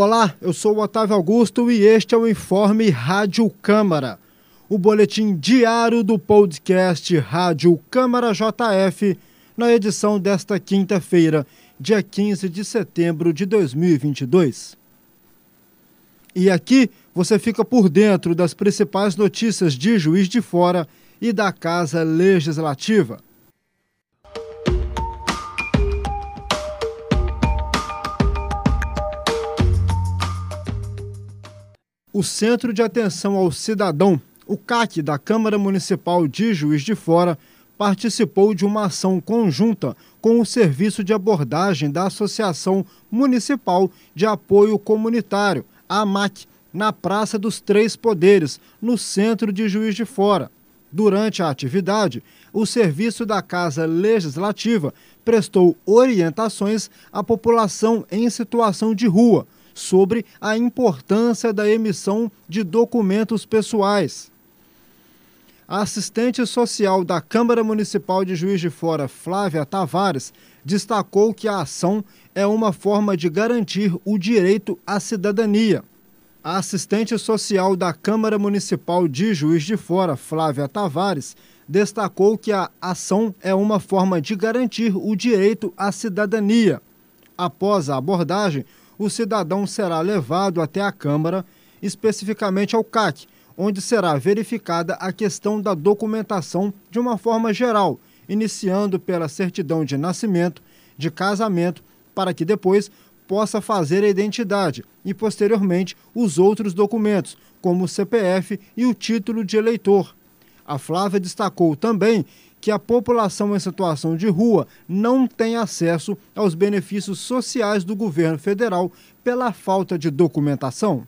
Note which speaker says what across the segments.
Speaker 1: Olá, eu sou o Otávio Augusto e este é o Informe Rádio Câmara, o boletim diário do podcast Rádio Câmara JF, na edição desta quinta-feira, dia 15 de setembro de 2022. E aqui você fica por dentro das principais notícias de Juiz de Fora e da Casa Legislativa. O Centro de Atenção ao Cidadão, o CAC da Câmara Municipal de Juiz de Fora, participou de uma ação conjunta com o Serviço de Abordagem da Associação Municipal de Apoio Comunitário, a AMAC, na Praça dos Três Poderes, no centro de Juiz de Fora. Durante a atividade, o Serviço da Casa Legislativa prestou orientações à população em situação de rua sobre a importância da emissão de documentos pessoais. A assistente social da Câmara Municipal de Juiz de Fora, Flávia Tavares, destacou que a ação é uma forma de garantir o direito à cidadania. A assistente social da Câmara Municipal de Juiz de Fora, Flávia Tavares, destacou que a ação é uma forma de garantir o direito à cidadania. Após a abordagem, o cidadão será levado até a Câmara, especificamente ao CAC, onde será verificada a questão da documentação de uma forma geral, iniciando pela certidão de nascimento, de casamento, para que depois possa fazer a identidade e, posteriormente, os outros documentos, como o CPF e o título de eleitor. A Flávia destacou também que a população em situação de rua não tem acesso aos benefícios sociais do governo federal pela falta de documentação.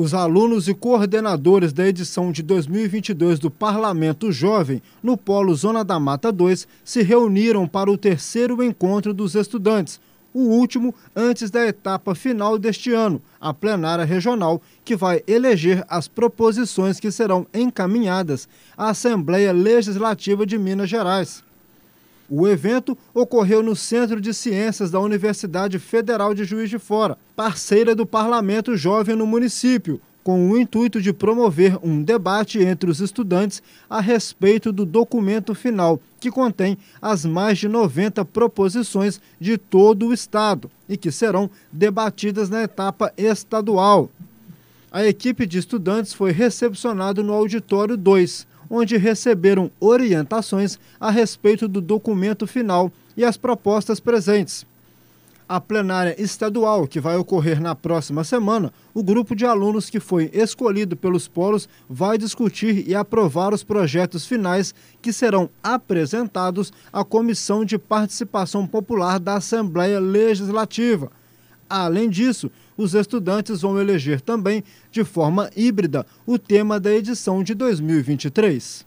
Speaker 1: Os alunos e coordenadores da edição de 2022 do Parlamento Jovem, no Polo Zona da Mata 2, se reuniram para o terceiro encontro dos estudantes, o último antes da etapa final deste ano, a plenária regional, que vai eleger as proposições que serão encaminhadas à Assembleia Legislativa de Minas Gerais. O evento ocorreu no Centro de Ciências da Universidade Federal de Juiz de Fora, parceira do Parlamento Jovem no município, com o intuito de promover um debate entre os estudantes a respeito do documento final, que contém as mais de 90 proposições de todo o Estado e que serão debatidas na etapa estadual. A equipe de estudantes foi recepcionada no Auditório 2, onde receberam orientações a respeito do documento final e as propostas presentes a plenária estadual, que vai ocorrer na próxima semana, o grupo de alunos que foi escolhido pelos polos vai discutir e aprovar os projetos finais que serão apresentados à Comissão de Participação Popular da Assembleia Legislativa. Além disso, os estudantes vão eleger também, de forma híbrida, o tema da edição de 2023.